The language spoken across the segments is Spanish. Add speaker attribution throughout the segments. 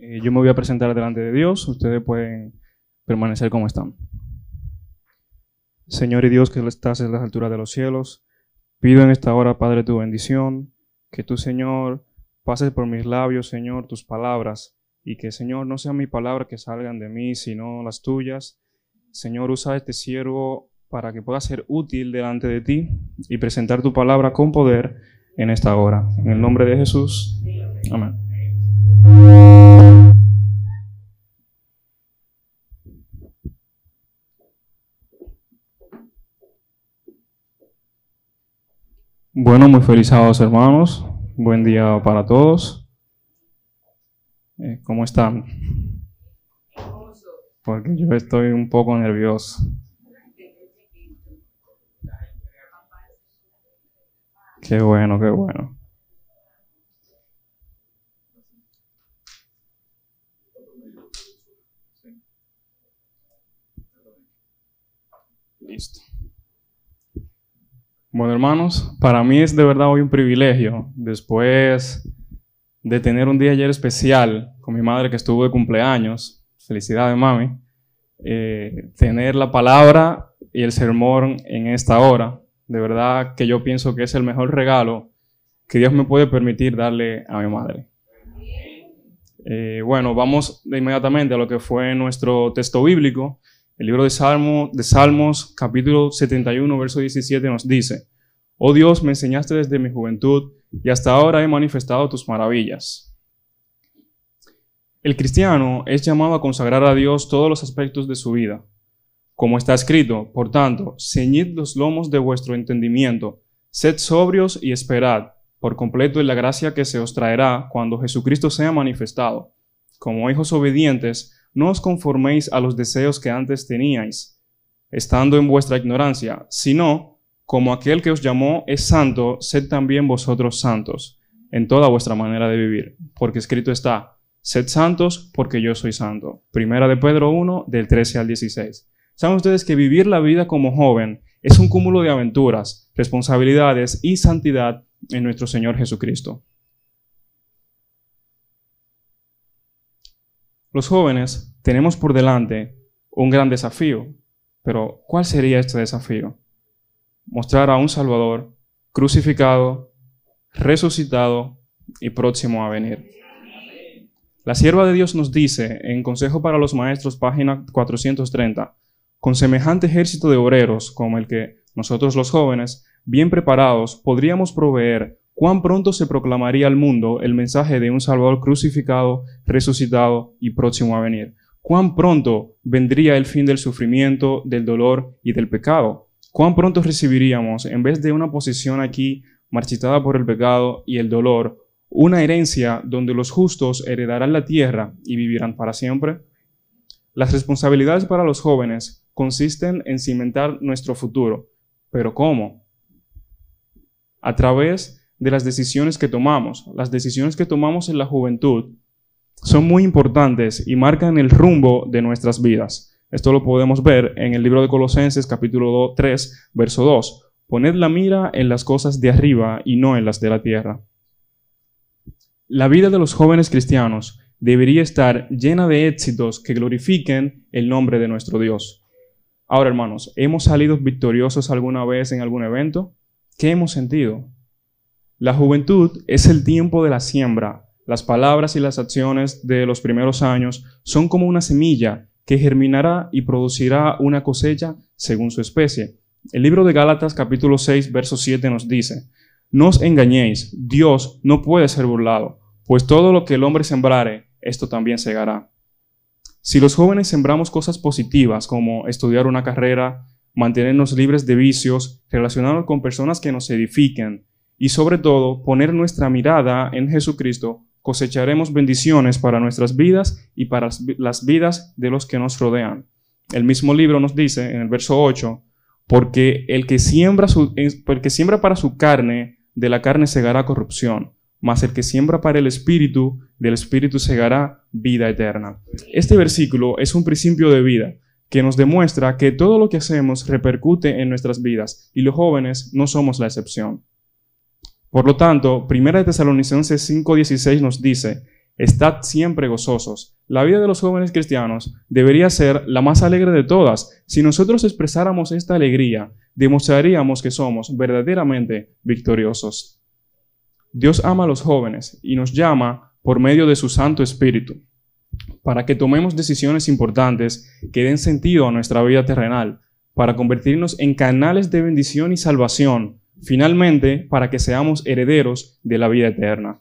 Speaker 1: Eh, yo me voy a presentar delante de Dios, ustedes pueden permanecer como están. Señor y Dios que estás en las alturas de los cielos, pido en esta hora, Padre, tu bendición, que tú, Señor, pases por mis labios, Señor, tus palabras, y que, Señor, no sean mis palabras que salgan de mí, sino las tuyas. Señor, usa este siervo para que pueda ser útil delante de ti y presentar tu palabra con poder en esta hora. En el nombre de Jesús. Amén. Bueno, muy felizados hermanos. Buen día para todos. Eh, ¿Cómo están? Porque yo estoy un poco nervioso. Qué bueno, qué bueno. Listo. Bueno, hermanos, para mí es de verdad hoy un privilegio, después de tener un día ayer especial con mi madre que estuvo de cumpleaños, felicidades mami, eh, tener la palabra y el sermón en esta hora, de verdad que yo pienso que es el mejor regalo que Dios me puede permitir darle a mi madre. Eh, bueno, vamos de inmediatamente a lo que fue nuestro texto bíblico. El libro de, Salmo, de Salmos, capítulo 71, verso 17, nos dice, Oh Dios, me enseñaste desde mi juventud y hasta ahora he manifestado tus maravillas. El cristiano es llamado a consagrar a Dios todos los aspectos de su vida. Como está escrito, por tanto, ceñid los lomos de vuestro entendimiento, sed sobrios y esperad por completo en la gracia que se os traerá cuando Jesucristo sea manifestado. Como hijos obedientes, no os conforméis a los deseos que antes teníais, estando en vuestra ignorancia, sino, como aquel que os llamó es santo, sed también vosotros santos en toda vuestra manera de vivir, porque escrito está, sed santos porque yo soy santo. Primera de Pedro 1, del 13 al 16. Saben ustedes que vivir la vida como joven es un cúmulo de aventuras, responsabilidades y santidad en nuestro Señor Jesucristo. Los jóvenes tenemos por delante un gran desafío, pero ¿cuál sería este desafío? Mostrar a un Salvador crucificado, resucitado y próximo a venir. La sierva de Dios nos dice en Consejo para los Maestros, página 430, con semejante ejército de obreros como el que nosotros los jóvenes, bien preparados, podríamos proveer cuán pronto se proclamaría al mundo el mensaje de un Salvador crucificado, resucitado y próximo a venir. Cuán pronto vendría el fin del sufrimiento, del dolor y del pecado. Cuán pronto recibiríamos, en vez de una posición aquí marchitada por el pecado y el dolor, una herencia donde los justos heredarán la tierra y vivirán para siempre. Las responsabilidades para los jóvenes consisten en cimentar nuestro futuro. ¿Pero cómo? A través de las decisiones que tomamos. Las decisiones que tomamos en la juventud son muy importantes y marcan el rumbo de nuestras vidas. Esto lo podemos ver en el libro de Colosenses capítulo 3, verso 2. Poned la mira en las cosas de arriba y no en las de la tierra. La vida de los jóvenes cristianos debería estar llena de éxitos que glorifiquen el nombre de nuestro Dios. Ahora, hermanos, ¿hemos salido victoriosos alguna vez en algún evento? ¿Qué hemos sentido? La juventud es el tiempo de la siembra. Las palabras y las acciones de los primeros años son como una semilla que germinará y producirá una cosecha según su especie. El libro de Gálatas capítulo 6 verso 7 nos dice, No os engañéis, Dios no puede ser burlado, pues todo lo que el hombre sembrare, esto también segará. Si los jóvenes sembramos cosas positivas como estudiar una carrera, mantenernos libres de vicios, relacionarnos con personas que nos edifiquen, y sobre todo poner nuestra mirada en Jesucristo, cosecharemos bendiciones para nuestras vidas y para las vidas de los que nos rodean. El mismo libro nos dice en el verso 8, porque el que siembra, el que siembra para su carne, de la carne segará corrupción, mas el que siembra para el espíritu, del espíritu segará vida eterna. Este versículo es un principio de vida que nos demuestra que todo lo que hacemos repercute en nuestras vidas y los jóvenes no somos la excepción. Por lo tanto, 1 de Tesalonicenses 5:16 nos dice, estad siempre gozosos. La vida de los jóvenes cristianos debería ser la más alegre de todas. Si nosotros expresáramos esta alegría, demostraríamos que somos verdaderamente victoriosos. Dios ama a los jóvenes y nos llama por medio de su Santo Espíritu para que tomemos decisiones importantes que den sentido a nuestra vida terrenal, para convertirnos en canales de bendición y salvación, finalmente para que seamos herederos de la vida eterna.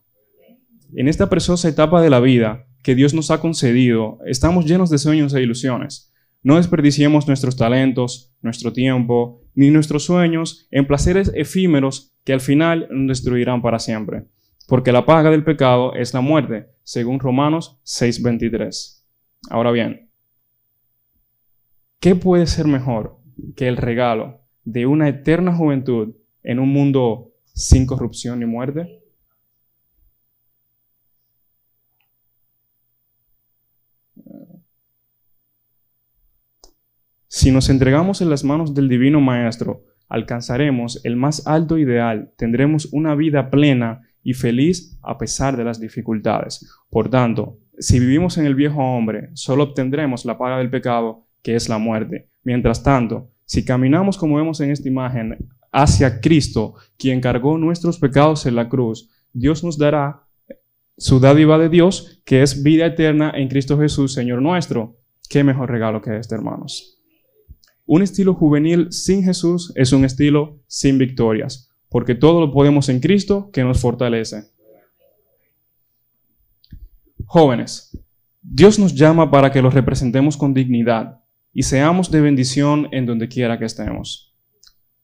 Speaker 1: En esta preciosa etapa de la vida que Dios nos ha concedido, estamos llenos de sueños e ilusiones. No desperdiciemos nuestros talentos, nuestro tiempo, ni nuestros sueños en placeres efímeros que al final nos destruirán para siempre. Porque la paga del pecado es la muerte, según Romanos 6:23. Ahora bien, ¿qué puede ser mejor que el regalo de una eterna juventud en un mundo sin corrupción ni muerte? Si nos entregamos en las manos del Divino Maestro, alcanzaremos el más alto ideal, tendremos una vida plena y feliz a pesar de las dificultades. Por tanto, si vivimos en el viejo hombre, solo obtendremos la paga del pecado, que es la muerte. Mientras tanto, si caminamos como vemos en esta imagen hacia Cristo, quien cargó nuestros pecados en la cruz, Dios nos dará su dádiva de Dios, que es vida eterna en Cristo Jesús, Señor nuestro. ¿Qué mejor regalo que este, hermanos? Un estilo juvenil sin Jesús es un estilo sin victorias porque todo lo podemos en Cristo que nos fortalece. Jóvenes, Dios nos llama para que los representemos con dignidad y seamos de bendición en donde quiera que estemos,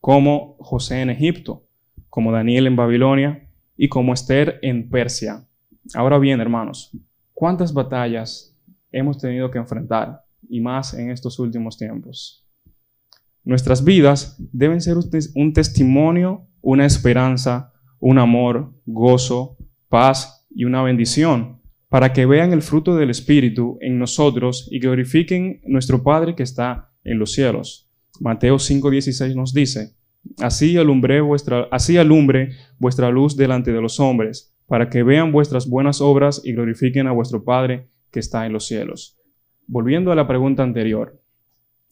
Speaker 1: como José en Egipto, como Daniel en Babilonia y como Esther en Persia. Ahora bien, hermanos, ¿cuántas batallas hemos tenido que enfrentar y más en estos últimos tiempos? Nuestras vidas deben ser un testimonio una esperanza, un amor, gozo, paz y una bendición, para que vean el fruto del Espíritu en nosotros y glorifiquen nuestro Padre que está en los cielos. Mateo 5:16 nos dice, así alumbre, vuestra, así alumbre vuestra luz delante de los hombres, para que vean vuestras buenas obras y glorifiquen a vuestro Padre que está en los cielos. Volviendo a la pregunta anterior,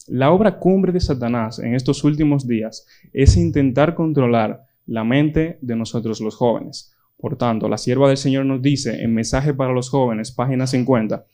Speaker 1: la obra cumbre de Satanás en estos últimos días es intentar controlar la mente de nosotros los jóvenes. Por tanto, la sierva del Señor nos dice en Mensaje para los jóvenes, página 50,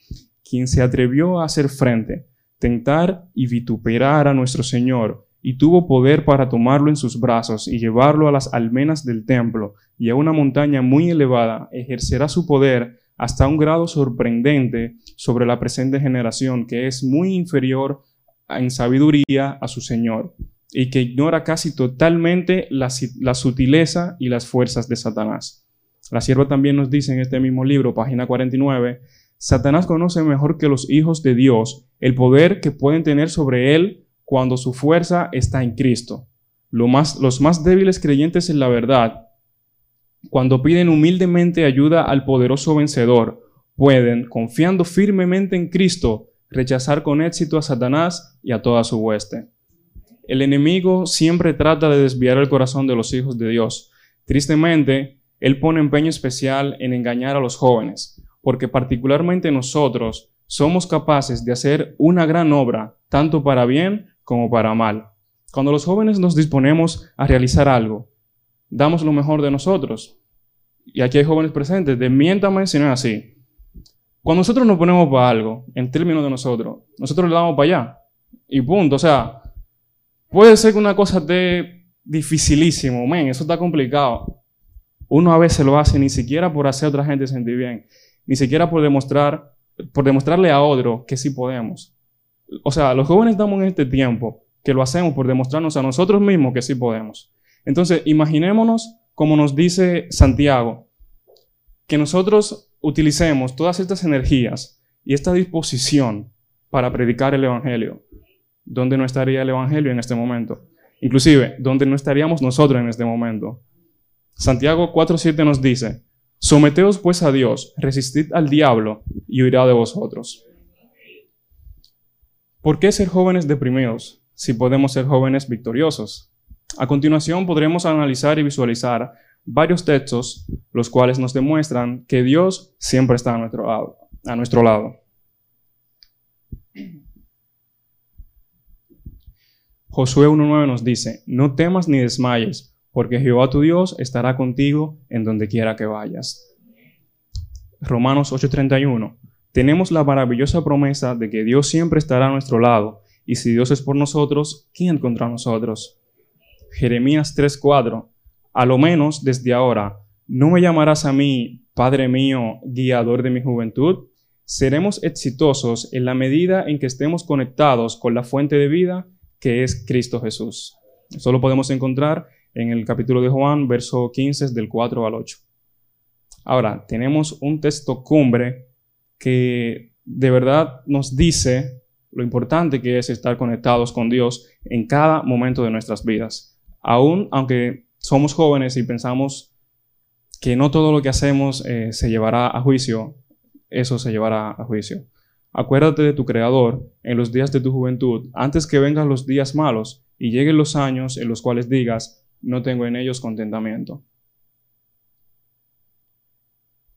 Speaker 1: quien se atrevió a hacer frente, tentar y vituperar a nuestro Señor, y tuvo poder para tomarlo en sus brazos y llevarlo a las almenas del templo y a una montaña muy elevada, ejercerá su poder hasta un grado sorprendente sobre la presente generación, que es muy inferior en sabiduría a su Señor y que ignora casi totalmente la, sutileza y las fuerzas de Satanás. La sierva también nos dice en este mismo libro, página 49, Satanás conoce mejor que los hijos de Dios el poder que pueden tener sobre él cuando su fuerza está en Cristo. los más débiles creyentes en la verdad, cuando piden humildemente ayuda al poderoso vencedor, pueden, confiando firmemente en Cristo, rechazar con éxito a Satanás y a toda su hueste. El enemigo siempre trata de desviar el corazón de los hijos de Dios. Tristemente, él pone empeño especial en engañar a los jóvenes, porque particularmente nosotros somos capaces de hacer una gran obra, tanto para bien como para mal. Cuando los jóvenes nos disponemos a realizar algo, damos lo mejor de nosotros. Y aquí hay jóvenes presentes, desmiéntame si no es así. Cuando nosotros nos ponemos para algo, en términos de nosotros, nosotros le damos para allá. Y punto. O sea, puede ser que una cosa esté dificilísimo, men, eso está complicado. Uno a veces lo hace ni siquiera por hacer a otra gente sentir bien, ni siquiera por demostrar, por demostrarle a otro que sí podemos. O sea, los jóvenes estamos en este tiempo que lo hacemos por demostrarnos a nosotros mismos que sí podemos. Entonces, imaginémonos, como nos dice Santiago, que nosotros utilicemos todas estas energías y esta disposición para predicar el Evangelio, ¿dónde no estaría el Evangelio en este momento? Inclusive, ¿dónde no estaríamos nosotros en este momento? Santiago 4.7 nos dice, Someteos pues a Dios, resistid al diablo y huirá de vosotros. ¿Por qué ser jóvenes deprimidos si podemos ser jóvenes victoriosos? A continuación podremos analizar y visualizar varios textos, los cuales nos demuestran que Dios siempre está a nuestro lado. A nuestro lado. Josué 1.9 nos dice, no temas ni desmayes, porque Jehová tu Dios estará contigo en donde quiera que vayas. Romanos 8:31, tenemos la maravillosa promesa de que Dios siempre estará a nuestro lado, y si Dios es por nosotros, ¿quién contra nosotros? Jeremías 3:4, a lo menos desde ahora, ¿no me llamarás a mí, Padre mío, guiador de mi juventud? Seremos exitosos en la medida en que estemos conectados con la fuente de vida que es Cristo Jesús. Eso lo podemos encontrar en el capítulo de Juan, verso 15, del 4 al 8. Ahora, tenemos un texto cumbre que de verdad nos dice lo importante que es estar conectados con Dios en cada momento de nuestras vidas. Aún aunque somos jóvenes y pensamos que no todo lo que hacemos eh, se llevará a juicio, eso se llevará a juicio. Acuérdate de tu Creador en los días de tu juventud, antes que vengan los días malos y lleguen los años en los cuales digas, no tengo en ellos contentamiento.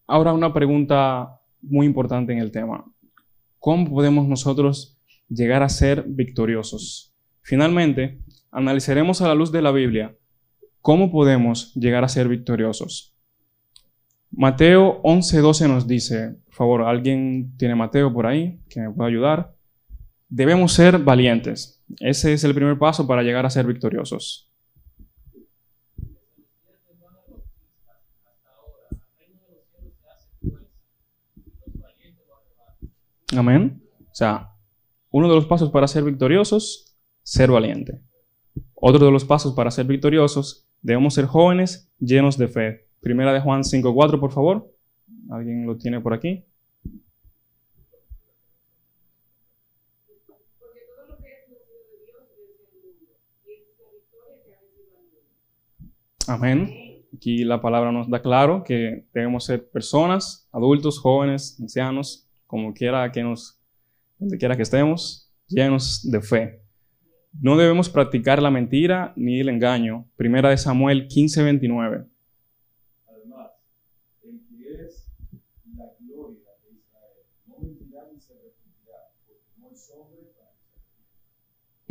Speaker 1: Ahora una pregunta muy importante en el tema. ¿Cómo podemos nosotros llegar a ser victoriosos? Finalmente, analizaremos a la luz de la Biblia cómo podemos llegar a ser victoriosos. Mateo 11:12 nos dice, por favor, ¿alguien tiene Mateo por ahí que me pueda ayudar? Debemos ser valientes. Ese es el primer paso para llegar a ser victoriosos. Amén. O sea, uno de los pasos para ser victoriosos, ser valiente. Otro de los pasos para ser victoriosos, debemos ser jóvenes llenos de fe. Primera de Juan 5.4, por favor. ¿Alguien lo tiene por aquí? Amén. Aquí la palabra nos da claro que debemos ser personas, adultos, jóvenes, ancianos, como quiera que nos, donde quiera que estemos, llenos de fe. No debemos practicar la mentira ni el engaño. Primera de Samuel 15:29.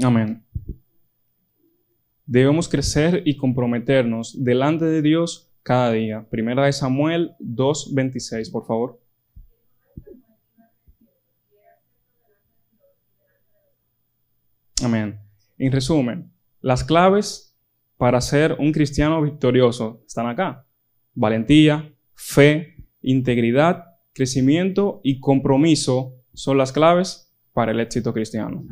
Speaker 1: Amén. Debemos crecer y comprometernos delante de Dios cada día. Primera de Samuel 2.26, por favor. Amén. En resumen, las claves para ser un cristiano victorioso están acá. Valentía, fe, integridad, crecimiento y compromiso son las claves para el éxito cristiano.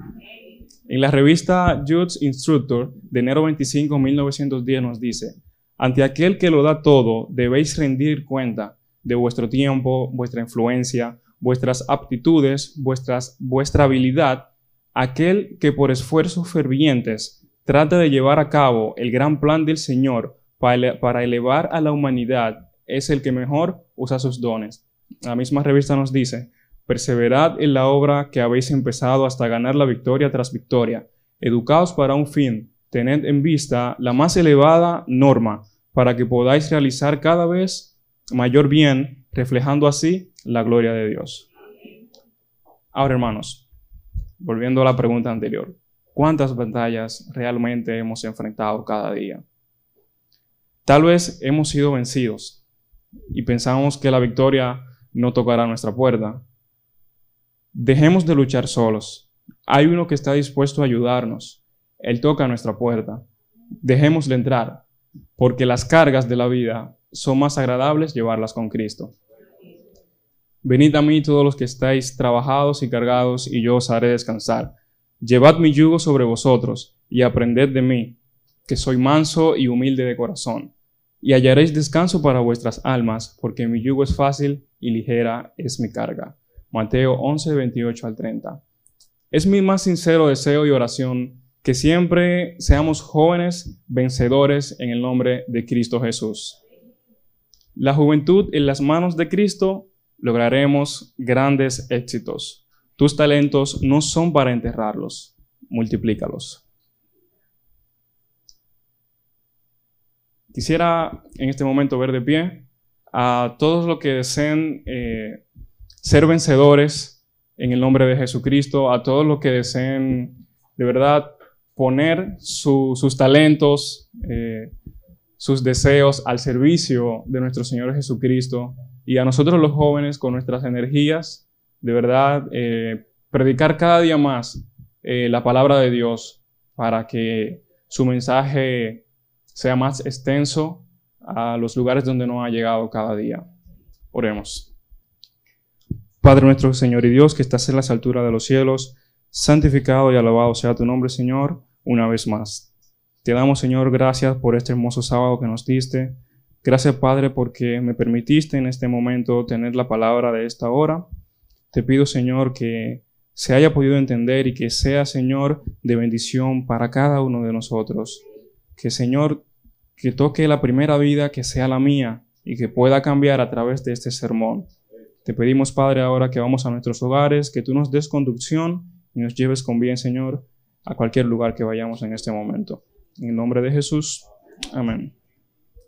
Speaker 1: En la revista Jude's Instructor de enero 25, 1910 nos dice, ante aquel que lo da todo, debéis rendir cuenta de vuestro tiempo, vuestra influencia, vuestras aptitudes, vuestras, vuestra habilidad, aquel que por esfuerzos fervientes trata de llevar a cabo el gran plan del Señor para elevar a la humanidad, es el que mejor usa sus dones. La misma revista nos dice, Perseverad en la obra que habéis empezado hasta ganar la victoria tras victoria. Educaos para un fin. Tened en vista la más elevada norma para que podáis realizar cada vez mayor bien, reflejando así la gloria de Dios. Ahora, hermanos, volviendo a la pregunta anterior, ¿cuántas batallas realmente hemos enfrentado cada día? Tal vez hemos sido vencidos y pensamos que la victoria no tocará nuestra puerta, Dejemos de luchar solos. Hay uno que está dispuesto a ayudarnos. Él toca nuestra puerta. Dejémosle entrar, porque las cargas de la vida son más agradables llevarlas con Cristo. Venid a mí todos los que estáis trabajados y cargados, y yo os haré descansar. Llevad mi yugo sobre vosotros, y aprended de mí, que soy manso y humilde de corazón, y hallaréis descanso para vuestras almas, porque mi yugo es fácil y ligera es mi carga. Mateo 11, 28 al 30. Es mi más sincero deseo y oración que siempre seamos jóvenes vencedores en el nombre de Cristo Jesús. La juventud en las manos de Cristo lograremos grandes éxitos. Tus talentos no son para enterrarlos, multiplícalos. Quisiera en este momento ver de pie a todos los que deseen eh, ser vencedores en el nombre de Jesucristo, a todos los que deseen de verdad poner sus talentos, eh, sus deseos al servicio de nuestro Señor Jesucristo y a nosotros los jóvenes con nuestras energías, de verdad, eh, predicar cada día más la palabra de Dios para que su mensaje sea más extenso a los lugares donde no ha llegado cada día. Oremos. Padre nuestro Señor y Dios, que estás en las alturas de los cielos, santificado y alabado sea tu nombre, Señor, una vez más. Te damos, Señor, gracias por este hermoso sábado que nos diste. Gracias, Padre, porque me permitiste en este momento tener la palabra de esta hora. Te pido, Señor, que se haya podido entender y que sea, Señor, de bendición para cada uno de nosotros. Que, Señor, que toque la primera vida que sea la mía y que pueda cambiar a través de este sermón. Te pedimos, Padre, ahora que vamos a nuestros hogares, que tú nos des conducción y nos lleves con bien, Señor, a cualquier lugar que vayamos en este momento. En el nombre de Jesús. Amén.